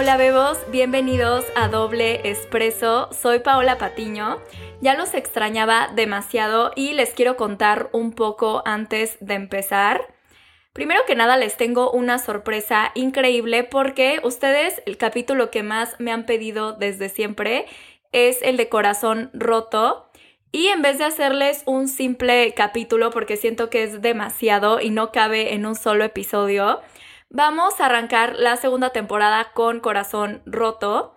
Hola bebos, bienvenidos a Doble Espresso. Soy Paola Patiño. Ya los extrañaba demasiado y les quiero contar un poco antes de empezar. Primero que nada les tengo una sorpresa increíble porque ustedes el capítulo que más me han pedido desde siempre es el de corazón roto. Y en vez de hacerles un simple capítulo porque siento que es demasiado y no cabe en un solo episodio, Vamos a arrancar la segunda temporada con Corazón Roto.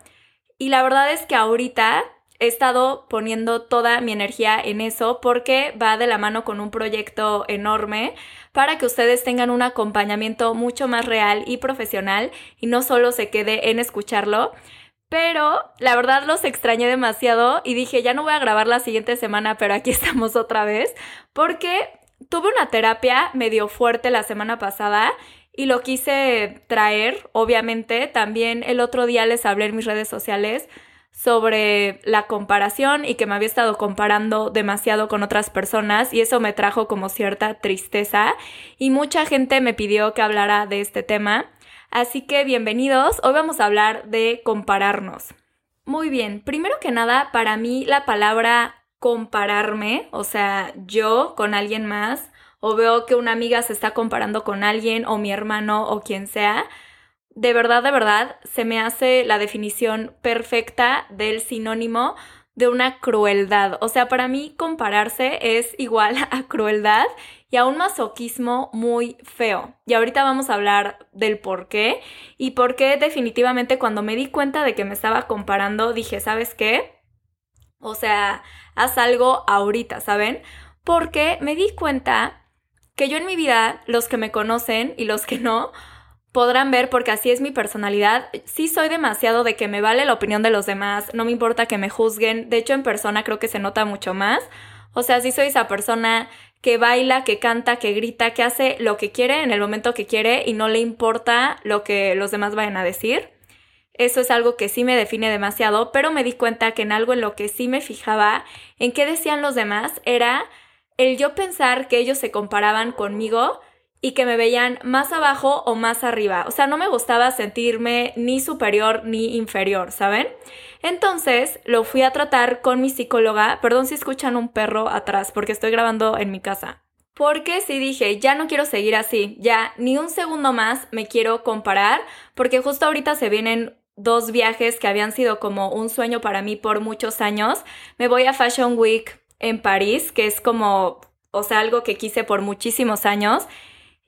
Y la verdad es que ahorita he estado poniendo toda mi energía en eso porque va de la mano con un proyecto enorme para que ustedes tengan un acompañamiento mucho más real y profesional y no solo se quede en escucharlo. Pero la verdad los extrañé demasiado y dije, ya no voy a grabar la siguiente semana, pero aquí estamos otra vez porque tuve una terapia medio fuerte la semana pasada y lo quise traer, obviamente. También el otro día les hablé en mis redes sociales sobre la comparación y que me había estado comparando demasiado con otras personas y eso me trajo como cierta tristeza y mucha gente me pidió que hablara de este tema. Así que bienvenidos, hoy vamos a hablar de compararnos. Muy bien, primero que nada, para mí la palabra compararme, o sea, yo con alguien más, o veo que una amiga se está comparando con alguien o mi hermano o quien sea, de verdad, de verdad, se me hace la definición perfecta del sinónimo de una crueldad. O sea, para mí compararse es igual a crueldad y a un masoquismo muy feo. Y ahorita vamos a hablar del por qué y por qué definitivamente cuando me di cuenta de que me estaba comparando dije, ¿sabes qué? O sea, haz algo ahorita, ¿saben? Porque me di cuenta que yo en mi vida, los que me conocen y los que no, podrán ver porque así es mi personalidad. Sí soy demasiado de que me vale la opinión de los demás, no me importa que me juzguen, de hecho en persona creo que se nota mucho más. O sea, sí soy esa persona que baila, que canta, que grita, que hace lo que quiere en el momento que quiere y no le importa lo que los demás vayan a decir. Eso es algo que sí me define demasiado, pero me di cuenta que en algo en lo que sí me fijaba, en qué decían los demás, era el yo pensar que ellos se comparaban conmigo y que me veían más abajo o más arriba. O sea, no me gustaba sentirme ni superior ni inferior, ¿saben? Entonces lo fui a tratar con mi psicóloga. Perdón si escuchan un perro atrás porque estoy grabando en mi casa. Porque sí dije, ya no quiero seguir así, ya ni un segundo más me quiero comparar, porque justo ahorita se vienen dos viajes que habían sido como un sueño para mí por muchos años. Me voy a Fashion Week en París, que es como, o sea, algo que quise por muchísimos años.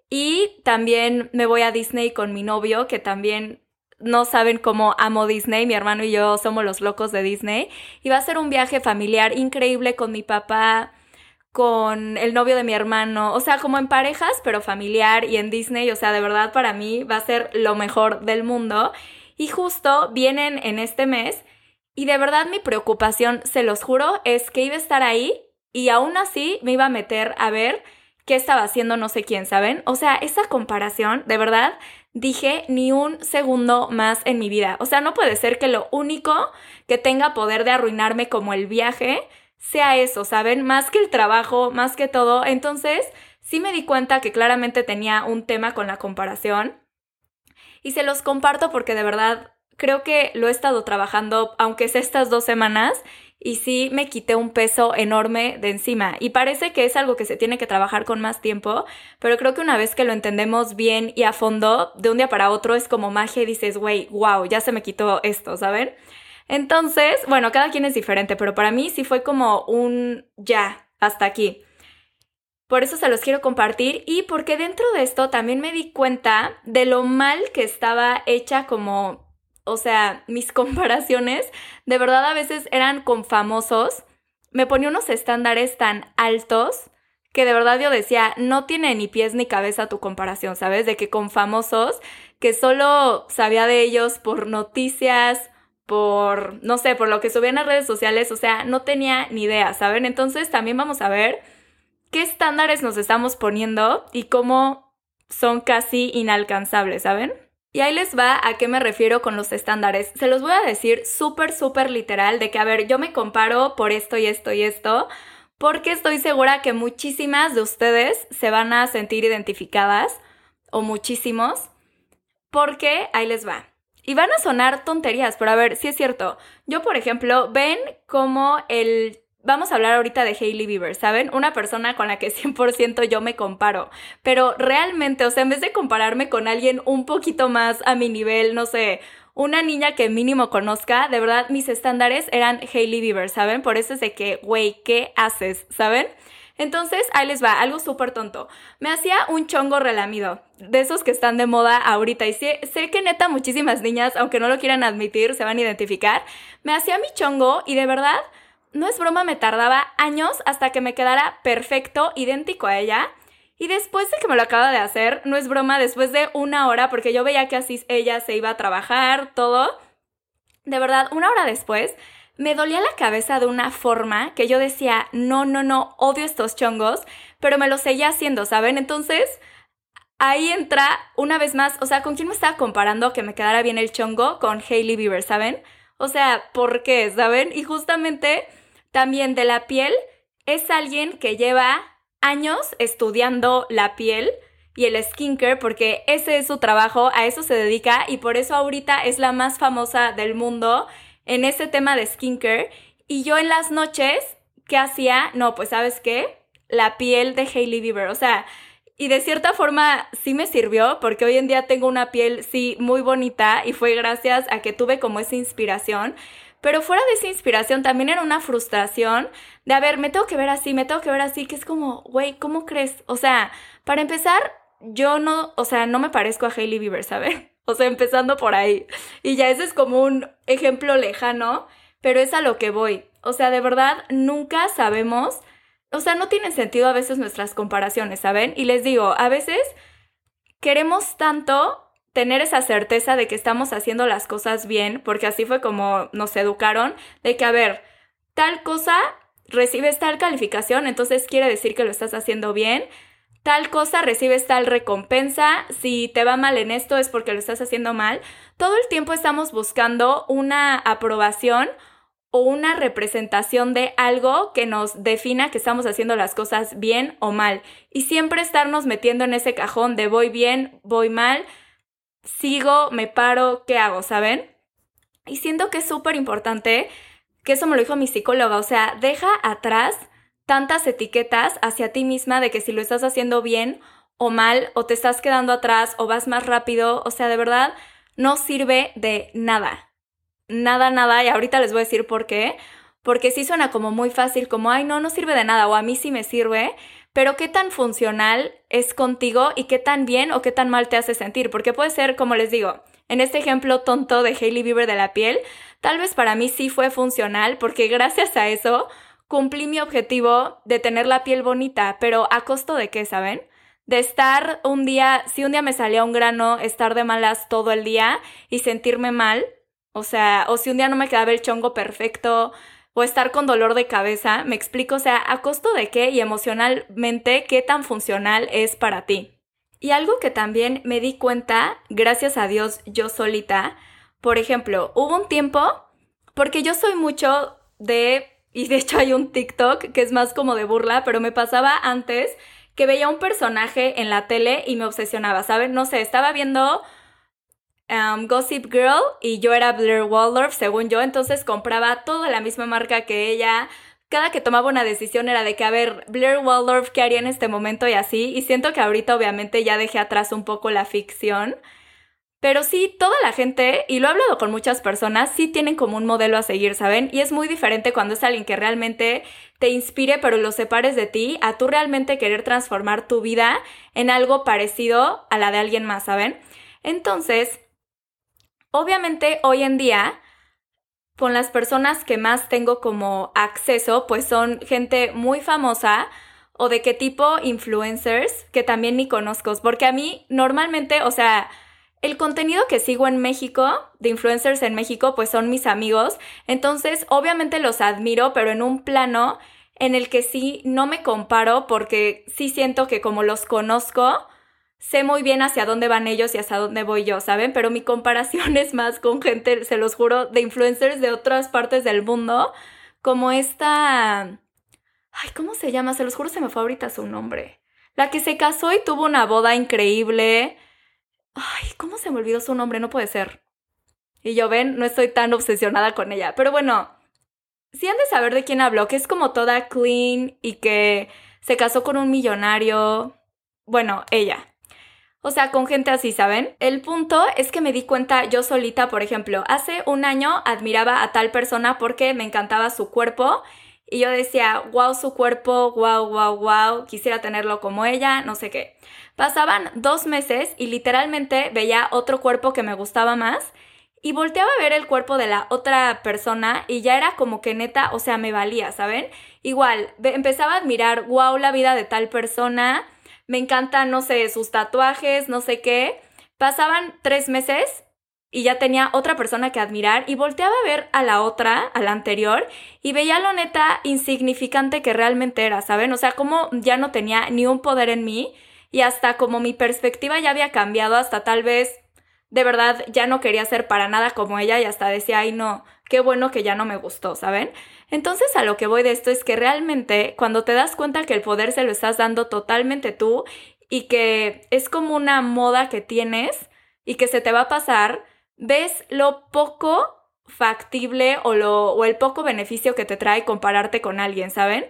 Y también me voy a Disney con mi novio, que también no saben cómo amo Disney, mi hermano y yo somos los locos de Disney. Y va a ser un viaje familiar increíble con mi papá, con el novio de mi hermano, o sea, como en parejas, pero familiar y en Disney, o sea, de verdad para mí va a ser lo mejor del mundo. Y justo vienen en este mes y de verdad mi preocupación, se los juro, es que iba a estar ahí y aún así me iba a meter a ver qué estaba haciendo no sé quién, ¿saben? O sea, esa comparación, de verdad, dije ni un segundo más en mi vida. O sea, no puede ser que lo único que tenga poder de arruinarme como el viaje sea eso, ¿saben? Más que el trabajo, más que todo. Entonces, sí me di cuenta que claramente tenía un tema con la comparación. Y se los comparto porque de verdad creo que lo he estado trabajando, aunque sea estas dos semanas, y sí me quité un peso enorme de encima. Y parece que es algo que se tiene que trabajar con más tiempo, pero creo que una vez que lo entendemos bien y a fondo, de un día para otro es como magia y dices, güey, wow, ya se me quitó esto, ¿saben? Entonces, bueno, cada quien es diferente, pero para mí sí fue como un ya, hasta aquí. Por eso se los quiero compartir y porque dentro de esto también me di cuenta de lo mal que estaba hecha como o sea, mis comparaciones de verdad a veces eran con famosos. Me ponía unos estándares tan altos que de verdad yo decía, no tiene ni pies ni cabeza tu comparación, ¿sabes? De que con famosos que solo sabía de ellos por noticias, por, no sé, por lo que subían a redes sociales, o sea, no tenía ni idea, ¿saben? Entonces también vamos a ver qué estándares nos estamos poniendo y cómo son casi inalcanzables, ¿saben? Y ahí les va a qué me refiero con los estándares. Se los voy a decir súper, súper literal de que, a ver, yo me comparo por esto y esto y esto, porque estoy segura que muchísimas de ustedes se van a sentir identificadas, o muchísimos, porque ahí les va. y van a sonar tonterías, pero a ver, si es cierto. Yo, por ejemplo, ven como el vamos a hablar ahorita de Hailey Bieber, ¿saben? Una persona con la que 100% yo me comparo. Pero realmente, o sea, en vez de compararme con alguien un poquito más a mi nivel, no sé, una niña que mínimo conozca, de verdad mis estándares eran Hailey Bieber, ¿saben? Por eso es de que, güey, ¿qué haces? ¿Saben? Entonces, ahí les va, algo súper tonto. Me hacía un chongo relamido, de esos que están de moda ahorita. Y sé, sé, que neta muchísimas niñas, aunque no lo quieran admitir, se van a identificar. Me hacía mi chongo y de verdad no es broma, me tardaba años hasta que me quedara perfecto, idéntico a ella. Y después de que me lo acaba de hacer, no es broma, después de una hora, porque yo veía que así ella se iba a trabajar, todo. De verdad, una hora después, me dolía la cabeza de una forma que yo decía, no, no, no, odio estos chongos, pero me lo seguía haciendo, ¿saben? Entonces, ahí entra una vez más, o sea, ¿con quién me estaba comparando que me quedara bien el chongo? Con Hailey Bieber, ¿saben? O sea, ¿por qué? ¿Saben? Y justamente también de la piel, es alguien que lleva años estudiando la piel y el skincare porque ese es su trabajo, a eso se dedica y por eso ahorita es la más famosa del mundo en ese tema de skincare. Y yo en las noches, ¿qué hacía? No, pues sabes qué? La piel de Hailey Bieber, o sea, y de cierta forma sí me sirvió porque hoy en día tengo una piel sí muy bonita y fue gracias a que tuve como esa inspiración. Pero fuera de esa inspiración también era una frustración de, a ver, me tengo que ver así, me tengo que ver así, que es como, güey, ¿cómo crees? O sea, para empezar, yo no, o sea, no me parezco a Hailey Bieber, ¿sabes? O sea, empezando por ahí. Y ya ese es como un ejemplo lejano, pero es a lo que voy. O sea, de verdad, nunca sabemos, o sea, no tienen sentido a veces nuestras comparaciones, ¿saben? Y les digo, a veces queremos tanto tener esa certeza de que estamos haciendo las cosas bien, porque así fue como nos educaron, de que, a ver, tal cosa recibes tal calificación, entonces quiere decir que lo estás haciendo bien, tal cosa recibes tal recompensa, si te va mal en esto es porque lo estás haciendo mal. Todo el tiempo estamos buscando una aprobación o una representación de algo que nos defina que estamos haciendo las cosas bien o mal. Y siempre estarnos metiendo en ese cajón de voy bien, voy mal, sigo, me paro, ¿qué hago? ¿Saben? Y siento que es súper importante, que eso me lo dijo mi psicóloga, o sea, deja atrás tantas etiquetas hacia ti misma de que si lo estás haciendo bien o mal, o te estás quedando atrás, o vas más rápido, o sea, de verdad, no sirve de nada. Nada, nada, y ahorita les voy a decir por qué. Porque sí suena como muy fácil, como, ay, no, no sirve de nada, o a mí sí me sirve, pero qué tan funcional es contigo y qué tan bien o qué tan mal te hace sentir, porque puede ser, como les digo, en este ejemplo tonto de Hailey Bieber de la piel, tal vez para mí sí fue funcional, porque gracias a eso cumplí mi objetivo de tener la piel bonita, pero a costo de qué, ¿saben? De estar un día, si un día me salía un grano, estar de malas todo el día y sentirme mal, o sea, o si un día no me quedaba el chongo perfecto, o estar con dolor de cabeza, me explico, o sea, a costo de qué y emocionalmente qué tan funcional es para ti. Y algo que también me di cuenta, gracias a Dios, yo solita, por ejemplo, hubo un tiempo, porque yo soy mucho de, y de hecho hay un TikTok que es más como de burla, pero me pasaba antes que veía un personaje en la tele y me obsesionaba, ¿saben? No sé, estaba viendo Um, Gossip Girl y yo era Blair Waldorf, según yo, entonces compraba toda la misma marca que ella. Cada que tomaba una decisión era de que, a ver, Blair Waldorf, ¿qué haría en este momento? Y así. Y siento que ahorita obviamente ya dejé atrás un poco la ficción. Pero sí, toda la gente, y lo he hablado con muchas personas, sí tienen como un modelo a seguir, ¿saben? Y es muy diferente cuando es alguien que realmente te inspire, pero lo separes de ti, a tú realmente querer transformar tu vida en algo parecido a la de alguien más, ¿saben? Entonces, Obviamente hoy en día, con las personas que más tengo como acceso, pues son gente muy famosa o de qué tipo influencers que también ni conozco, porque a mí normalmente, o sea, el contenido que sigo en México, de influencers en México, pues son mis amigos, entonces obviamente los admiro, pero en un plano en el que sí no me comparo porque sí siento que como los conozco, sé muy bien hacia dónde van ellos y hacia dónde voy yo, ¿saben? Pero mi comparación es más con gente, se los juro, de influencers de otras partes del mundo, como esta... Ay, ¿cómo se llama? Se los juro, se me fue ahorita su nombre. La que se casó y tuvo una boda increíble. Ay, ¿cómo se me olvidó su nombre? No puede ser. Y yo ven, no estoy tan obsesionada con ella. Pero bueno, sí han de saber de quién hablo, que es como toda clean y que se casó con un millonario. Bueno, ella. O sea, con gente así, ¿saben? El punto es que me di cuenta yo solita, por ejemplo, hace un año admiraba a tal persona porque me encantaba su cuerpo y yo decía, wow, su cuerpo, wow, wow, wow, quisiera tenerlo como ella, no sé qué. Pasaban dos meses y literalmente veía otro cuerpo que me gustaba más y volteaba a ver el cuerpo de la otra persona y ya era como que neta, o sea, me valía, ¿saben? Igual, empezaba a admirar, wow, la vida de tal persona me encantan, no sé, sus tatuajes, no sé qué. Pasaban tres meses y ya tenía otra persona que admirar y volteaba a ver a la otra, a la anterior, y veía lo neta insignificante que realmente era, ¿saben? O sea, como ya no tenía ni un poder en mí y hasta como mi perspectiva ya había cambiado, hasta tal vez de verdad ya no quería ser para nada como ella y hasta decía, ay no, qué bueno que ya no me gustó, ¿saben? Entonces a lo que voy de esto es que realmente cuando te das cuenta que el poder se lo estás dando totalmente tú y que es como una moda que tienes y que se te va a pasar, ves lo poco factible o, lo, o el poco beneficio que te trae compararte con alguien, ¿saben?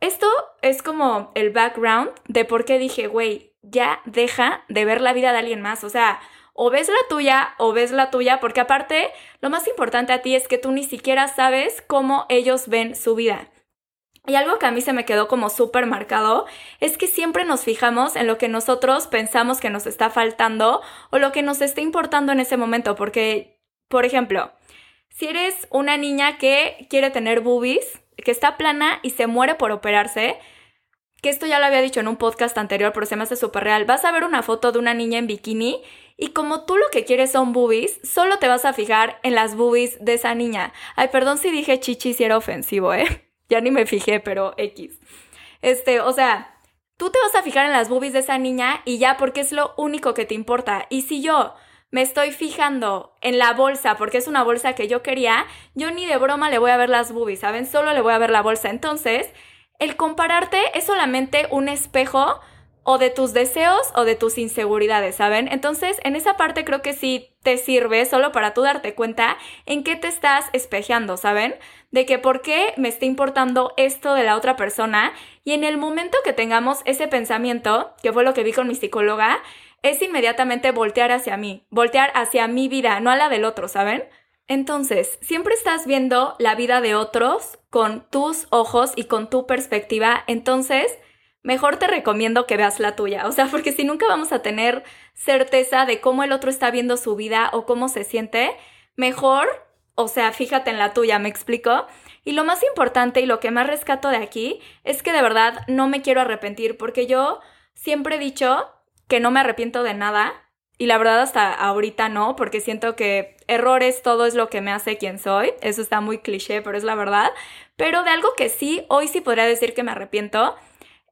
Esto es como el background de por qué dije, güey, ya deja de ver la vida de alguien más. O sea, o ves la tuya o ves la tuya, porque aparte lo más importante a ti es que tú ni siquiera sabes cómo ellos ven su vida. Y algo que a mí se me quedó como súper marcado es que siempre nos fijamos en lo que nosotros pensamos que nos está faltando o lo que nos está importando en ese momento, porque, por ejemplo, si eres una niña que quiere tener boobies, que está plana y se muere por operarse, que esto ya lo había dicho en un podcast anterior, pero se me hace súper real, vas a ver una foto de una niña en bikini y como tú lo que quieres son boobies, solo te vas a fijar en las boobies de esa niña. Ay, perdón si dije chichi si era ofensivo, ¿eh? Ya ni me fijé, pero X. Este, o sea, tú te vas a fijar en las boobies de esa niña y ya porque es lo único que te importa. Y si yo me estoy fijando en la bolsa porque es una bolsa que yo quería, yo ni de broma le voy a ver las boobies, ¿saben? Solo le voy a ver la bolsa. Entonces, el compararte es solamente un espejo o de tus deseos o de tus inseguridades, ¿saben? Entonces, en esa parte creo que sí te sirve solo para tú darte cuenta en qué te estás espejeando, ¿saben? De que por qué me está importando esto de la otra persona y en el momento que tengamos ese pensamiento, que fue lo que vi con mi psicóloga, es inmediatamente voltear hacia mí, voltear hacia mi vida, no a la del otro, ¿saben? Entonces, siempre estás viendo la vida de otros con tus ojos y con tu perspectiva, entonces mejor te recomiendo que veas la tuya. O sea, porque si nunca vamos a tener certeza de cómo el otro está viendo su vida o cómo se siente, mejor, o sea, fíjate en la tuya, ¿me explico? Y lo más importante y lo que más rescato de aquí es que de verdad no me quiero arrepentir porque yo siempre he dicho que no me arrepiento de nada y la verdad hasta ahorita no, porque siento que errores todo es lo que me hace quien soy. Eso está muy cliché, pero es la verdad. Pero de algo que sí, hoy sí podría decir que me arrepiento,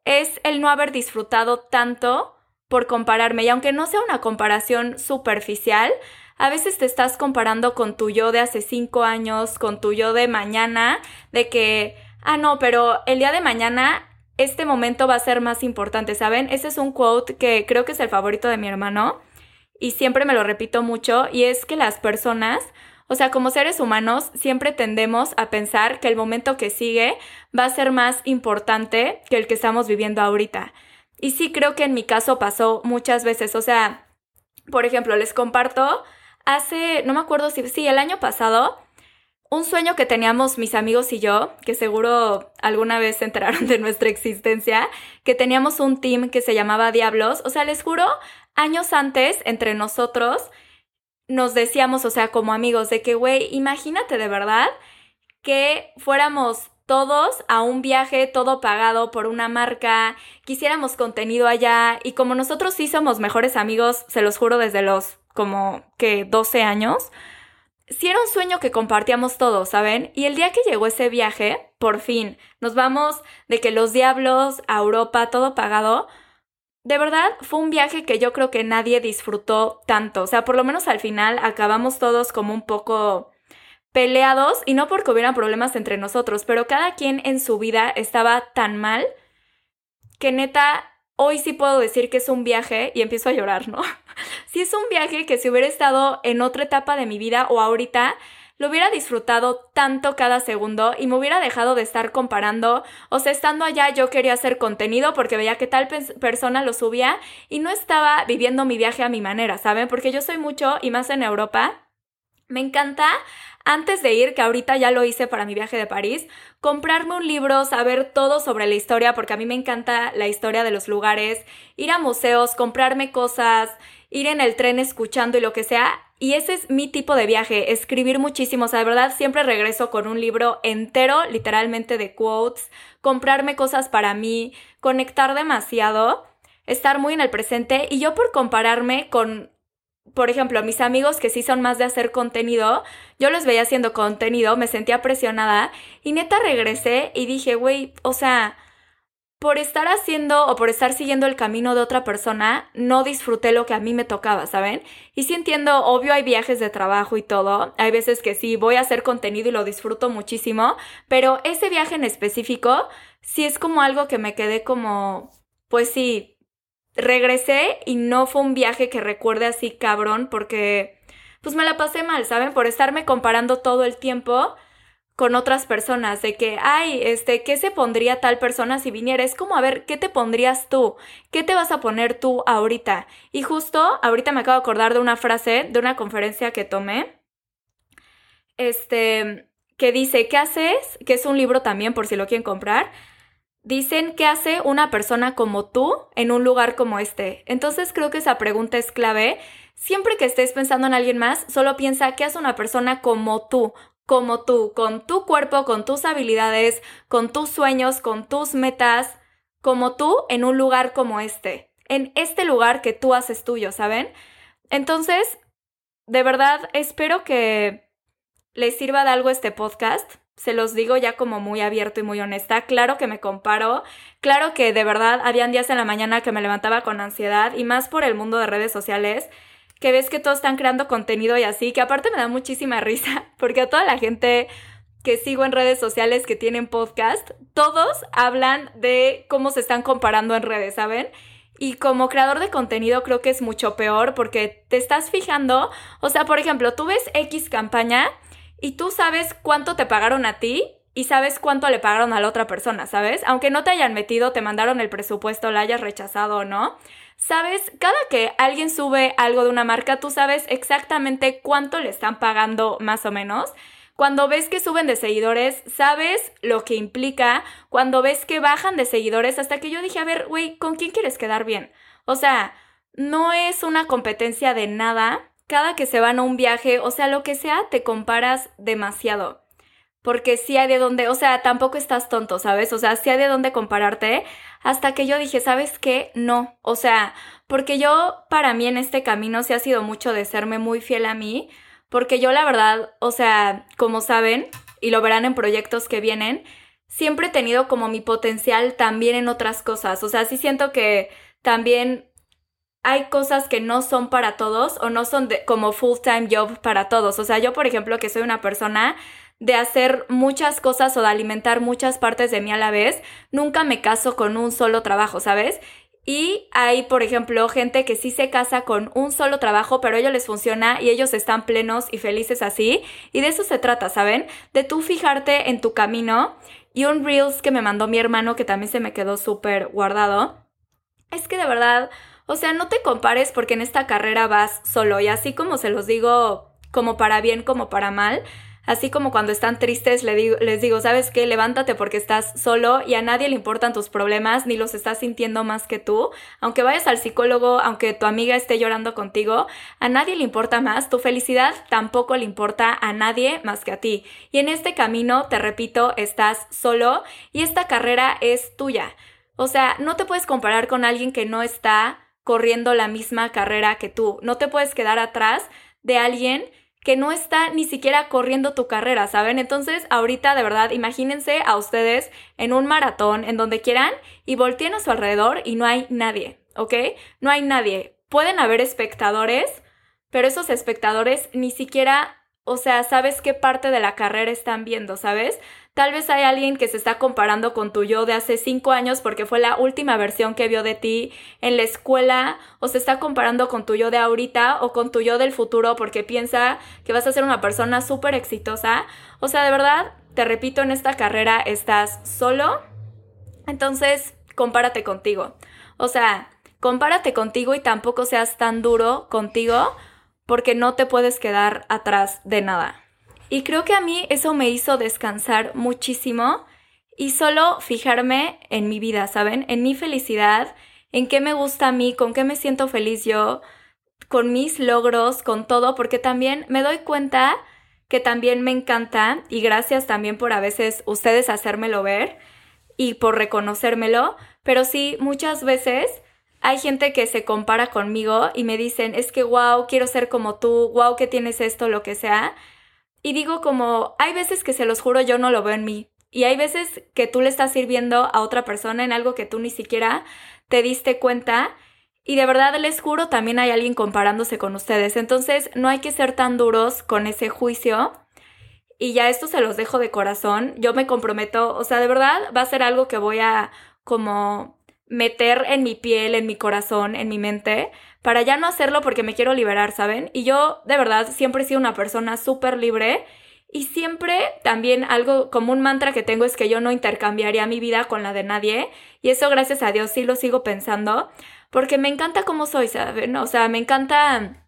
es el no haber disfrutado tanto por compararme. Y aunque no sea una comparación superficial, a veces te estás comparando con tu yo de hace cinco años, con tu yo de mañana, de que, ah, no, pero el día de mañana este momento va a ser más importante, ¿saben? Ese es un quote que creo que es el favorito de mi hermano y siempre me lo repito mucho y es que las personas o sea, como seres humanos siempre tendemos a pensar que el momento que sigue va a ser más importante que el que estamos viviendo ahorita. Y sí creo que en mi caso pasó muchas veces. O sea, por ejemplo, les comparto, hace, no me acuerdo si, sí, el año pasado, un sueño que teníamos mis amigos y yo, que seguro alguna vez se enteraron de nuestra existencia, que teníamos un team que se llamaba Diablos. O sea, les juro, años antes, entre nosotros, nos decíamos, o sea, como amigos, de que, güey, imagínate de verdad que fuéramos todos a un viaje todo pagado por una marca, quisiéramos contenido allá y como nosotros sí somos mejores amigos, se los juro desde los como que 12 años, sí era un sueño que compartíamos todos, ¿saben? Y el día que llegó ese viaje, por fin, nos vamos de que los diablos a Europa, todo pagado, de verdad, fue un viaje que yo creo que nadie disfrutó tanto. O sea, por lo menos al final acabamos todos como un poco peleados y no porque hubieran problemas entre nosotros, pero cada quien en su vida estaba tan mal que neta hoy sí puedo decir que es un viaje y empiezo a llorar, ¿no? Si es un viaje que si hubiera estado en otra etapa de mi vida o ahorita, lo hubiera disfrutado tanto cada segundo y me hubiera dejado de estar comparando. O sea, estando allá yo quería hacer contenido porque veía que tal persona lo subía y no estaba viviendo mi viaje a mi manera, ¿saben? Porque yo soy mucho y más en Europa. Me encanta antes de ir, que ahorita ya lo hice para mi viaje de París, comprarme un libro, saber todo sobre la historia, porque a mí me encanta la historia de los lugares, ir a museos, comprarme cosas, ir en el tren escuchando y lo que sea. Y ese es mi tipo de viaje, escribir muchísimo. O sea, de verdad, siempre regreso con un libro entero, literalmente de quotes, comprarme cosas para mí, conectar demasiado, estar muy en el presente. Y yo por compararme con, por ejemplo, mis amigos que sí son más de hacer contenido, yo los veía haciendo contenido, me sentía presionada y neta regresé y dije, güey, o sea, por estar haciendo o por estar siguiendo el camino de otra persona, no disfruté lo que a mí me tocaba, ¿saben? Y sí entiendo, obvio hay viajes de trabajo y todo, hay veces que sí voy a hacer contenido y lo disfruto muchísimo, pero ese viaje en específico sí es como algo que me quedé como, pues sí, regresé y no fue un viaje que recuerde así cabrón porque pues me la pasé mal, ¿saben? Por estarme comparando todo el tiempo con otras personas, de que, ay, este, ¿qué se pondría tal persona si viniera? Es como, a ver, ¿qué te pondrías tú? ¿Qué te vas a poner tú ahorita? Y justo, ahorita me acabo de acordar de una frase de una conferencia que tomé, este, que dice, ¿qué haces? Que es un libro también, por si lo quieren comprar. Dicen, ¿qué hace una persona como tú en un lugar como este? Entonces creo que esa pregunta es clave. Siempre que estés pensando en alguien más, solo piensa, ¿qué hace una persona como tú? Como tú, con tu cuerpo, con tus habilidades, con tus sueños, con tus metas, como tú en un lugar como este, en este lugar que tú haces tuyo, ¿saben? Entonces, de verdad, espero que les sirva de algo este podcast. Se los digo ya como muy abierto y muy honesta. Claro que me comparo. Claro que de verdad habían días en la mañana que me levantaba con ansiedad y más por el mundo de redes sociales que ves que todos están creando contenido y así, que aparte me da muchísima risa, porque a toda la gente que sigo en redes sociales que tienen podcast, todos hablan de cómo se están comparando en redes, ¿saben? Y como creador de contenido creo que es mucho peor porque te estás fijando, o sea, por ejemplo, tú ves X campaña y tú sabes cuánto te pagaron a ti y sabes cuánto le pagaron a la otra persona, ¿sabes? Aunque no te hayan metido, te mandaron el presupuesto, la hayas rechazado o no. Sabes, cada que alguien sube algo de una marca, tú sabes exactamente cuánto le están pagando más o menos. Cuando ves que suben de seguidores, sabes lo que implica. Cuando ves que bajan de seguidores, hasta que yo dije, a ver, güey, ¿con quién quieres quedar bien? O sea, no es una competencia de nada. Cada que se van a un viaje, o sea, lo que sea, te comparas demasiado porque sí hay de dónde, o sea, tampoco estás tonto, ¿sabes? O sea, sí hay de dónde compararte, hasta que yo dije, ¿sabes qué? No, o sea, porque yo para mí en este camino sí ha sido mucho de serme muy fiel a mí, porque yo la verdad, o sea, como saben, y lo verán en proyectos que vienen, siempre he tenido como mi potencial también en otras cosas, o sea, sí siento que también hay cosas que no son para todos o no son de, como full time job para todos. O sea, yo por ejemplo que soy una persona de hacer muchas cosas o de alimentar muchas partes de mí a la vez, nunca me caso con un solo trabajo, ¿sabes? Y hay, por ejemplo, gente que sí se casa con un solo trabajo, pero a ellos les funciona y ellos están plenos y felices así. Y de eso se trata, ¿saben? De tú fijarte en tu camino. Y un Reels que me mandó mi hermano, que también se me quedó súper guardado, es que de verdad, o sea, no te compares porque en esta carrera vas solo. Y así como se los digo, como para bien, como para mal, Así como cuando están tristes les digo, ¿sabes qué? Levántate porque estás solo y a nadie le importan tus problemas ni los estás sintiendo más que tú. Aunque vayas al psicólogo, aunque tu amiga esté llorando contigo, a nadie le importa más. Tu felicidad tampoco le importa a nadie más que a ti. Y en este camino, te repito, estás solo y esta carrera es tuya. O sea, no te puedes comparar con alguien que no está corriendo la misma carrera que tú. No te puedes quedar atrás de alguien que no está ni siquiera corriendo tu carrera, ¿saben? Entonces, ahorita de verdad, imagínense a ustedes en un maratón, en donde quieran, y volteen a su alrededor y no hay nadie, ¿ok? No hay nadie. Pueden haber espectadores, pero esos espectadores ni siquiera o sea, sabes qué parte de la carrera están viendo, ¿sabes? Tal vez hay alguien que se está comparando con tu yo de hace cinco años porque fue la última versión que vio de ti en la escuela, o se está comparando con tu yo de ahorita o con tu yo del futuro porque piensa que vas a ser una persona súper exitosa. O sea, de verdad, te repito, en esta carrera estás solo, entonces compárate contigo. O sea, compárate contigo y tampoco seas tan duro contigo porque no te puedes quedar atrás de nada. Y creo que a mí eso me hizo descansar muchísimo y solo fijarme en mi vida, ¿saben? En mi felicidad, en qué me gusta a mí, con qué me siento feliz yo, con mis logros, con todo, porque también me doy cuenta que también me encanta y gracias también por a veces ustedes hacérmelo ver y por reconocérmelo, pero sí, muchas veces hay gente que se compara conmigo y me dicen, es que wow, quiero ser como tú, wow, que tienes esto, lo que sea. Y digo como, hay veces que se los juro yo no lo veo en mí. Y hay veces que tú le estás sirviendo a otra persona en algo que tú ni siquiera te diste cuenta. Y de verdad les juro, también hay alguien comparándose con ustedes. Entonces no hay que ser tan duros con ese juicio. Y ya esto se los dejo de corazón. Yo me comprometo, o sea, de verdad va a ser algo que voy a como meter en mi piel, en mi corazón, en mi mente, para ya no hacerlo porque me quiero liberar, ¿saben? Y yo de verdad siempre he sido una persona súper libre y siempre también algo como un mantra que tengo es que yo no intercambiaría mi vida con la de nadie y eso gracias a Dios sí lo sigo pensando porque me encanta cómo soy, ¿saben? O sea, me encanta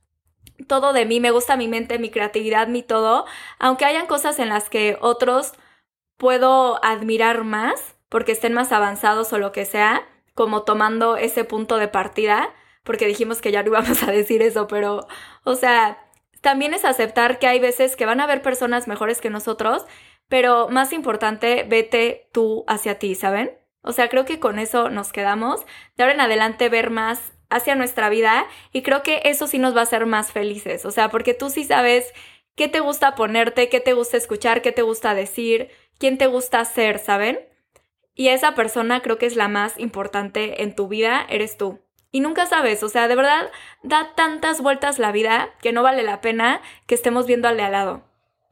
todo de mí, me gusta mi mente, mi creatividad, mi todo, aunque hayan cosas en las que otros puedo admirar más porque estén más avanzados o lo que sea, como tomando ese punto de partida, porque dijimos que ya no íbamos a decir eso, pero, o sea, también es aceptar que hay veces que van a haber personas mejores que nosotros, pero más importante, vete tú hacia ti, ¿saben? O sea, creo que con eso nos quedamos. De ahora en adelante ver más hacia nuestra vida y creo que eso sí nos va a hacer más felices. O sea, porque tú sí sabes qué te gusta ponerte, qué te gusta escuchar, qué te gusta decir, quién te gusta ser, ¿saben? Y esa persona creo que es la más importante en tu vida, eres tú. Y nunca sabes, o sea, de verdad da tantas vueltas la vida que no vale la pena que estemos viendo al de al lado.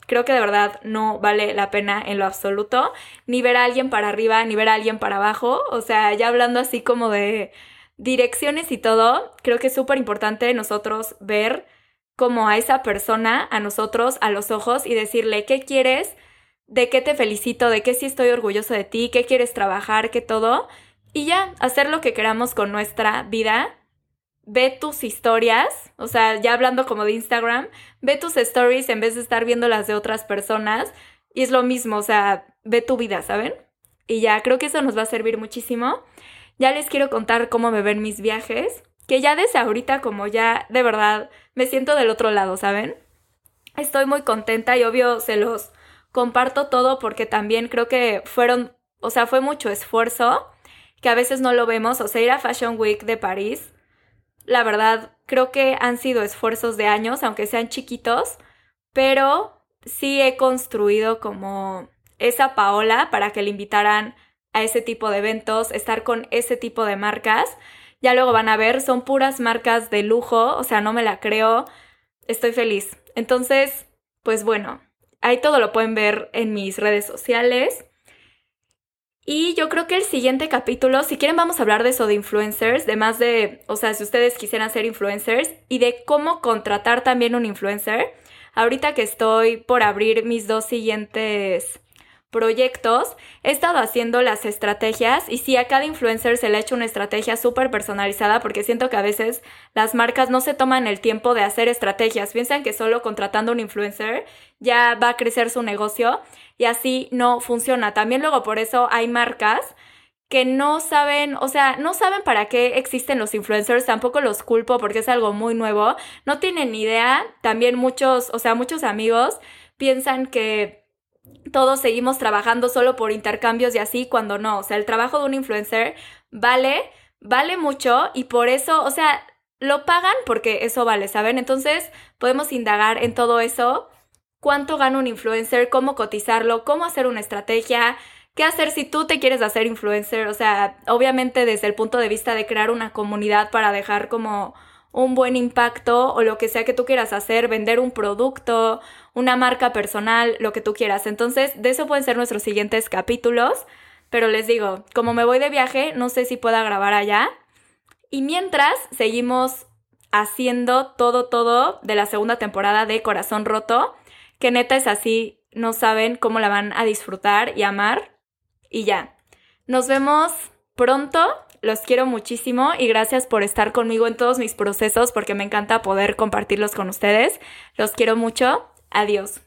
Creo que de verdad no vale la pena en lo absoluto, ni ver a alguien para arriba, ni ver a alguien para abajo. O sea, ya hablando así como de direcciones y todo, creo que es súper importante nosotros ver como a esa persona, a nosotros, a los ojos y decirle, ¿qué quieres? De qué te felicito, de qué sí estoy orgulloso de ti, qué quieres trabajar, qué todo. Y ya, hacer lo que queramos con nuestra vida. Ve tus historias, o sea, ya hablando como de Instagram, ve tus stories en vez de estar viendo las de otras personas. Y es lo mismo, o sea, ve tu vida, ¿saben? Y ya, creo que eso nos va a servir muchísimo. Ya les quiero contar cómo me ven mis viajes, que ya desde ahorita como ya de verdad me siento del otro lado, ¿saben? Estoy muy contenta y obvio se los comparto todo porque también creo que fueron, o sea, fue mucho esfuerzo que a veces no lo vemos, o sea, ir a Fashion Week de París, la verdad, creo que han sido esfuerzos de años, aunque sean chiquitos, pero sí he construido como esa Paola para que le invitaran a ese tipo de eventos, estar con ese tipo de marcas. Ya luego van a ver, son puras marcas de lujo, o sea, no me la creo, estoy feliz. Entonces, pues bueno, Ahí todo lo pueden ver en mis redes sociales. Y yo creo que el siguiente capítulo, si quieren vamos a hablar de eso de influencers, de más de, o sea, si ustedes quisieran ser influencers y de cómo contratar también un influencer. Ahorita que estoy por abrir mis dos siguientes proyectos, he estado haciendo las estrategias y sí, a cada influencer se le ha hecho una estrategia súper personalizada porque siento que a veces las marcas no se toman el tiempo de hacer estrategias, piensan que solo contratando un influencer ya va a crecer su negocio y así no funciona. También luego por eso hay marcas que no saben, o sea, no saben para qué existen los influencers, tampoco los culpo porque es algo muy nuevo, no tienen ni idea, también muchos, o sea, muchos amigos piensan que todos seguimos trabajando solo por intercambios y así, cuando no. O sea, el trabajo de un influencer vale, vale mucho y por eso, o sea, lo pagan porque eso vale, ¿saben? Entonces podemos indagar en todo eso. ¿Cuánto gana un influencer? ¿Cómo cotizarlo? ¿Cómo hacer una estrategia? ¿Qué hacer si tú te quieres hacer influencer? O sea, obviamente desde el punto de vista de crear una comunidad para dejar como un buen impacto o lo que sea que tú quieras hacer, vender un producto una marca personal, lo que tú quieras. Entonces, de eso pueden ser nuestros siguientes capítulos. Pero les digo, como me voy de viaje, no sé si pueda grabar allá. Y mientras, seguimos haciendo todo, todo de la segunda temporada de Corazón Roto, que neta es así, no saben cómo la van a disfrutar y amar. Y ya, nos vemos pronto, los quiero muchísimo y gracias por estar conmigo en todos mis procesos porque me encanta poder compartirlos con ustedes. Los quiero mucho, adiós.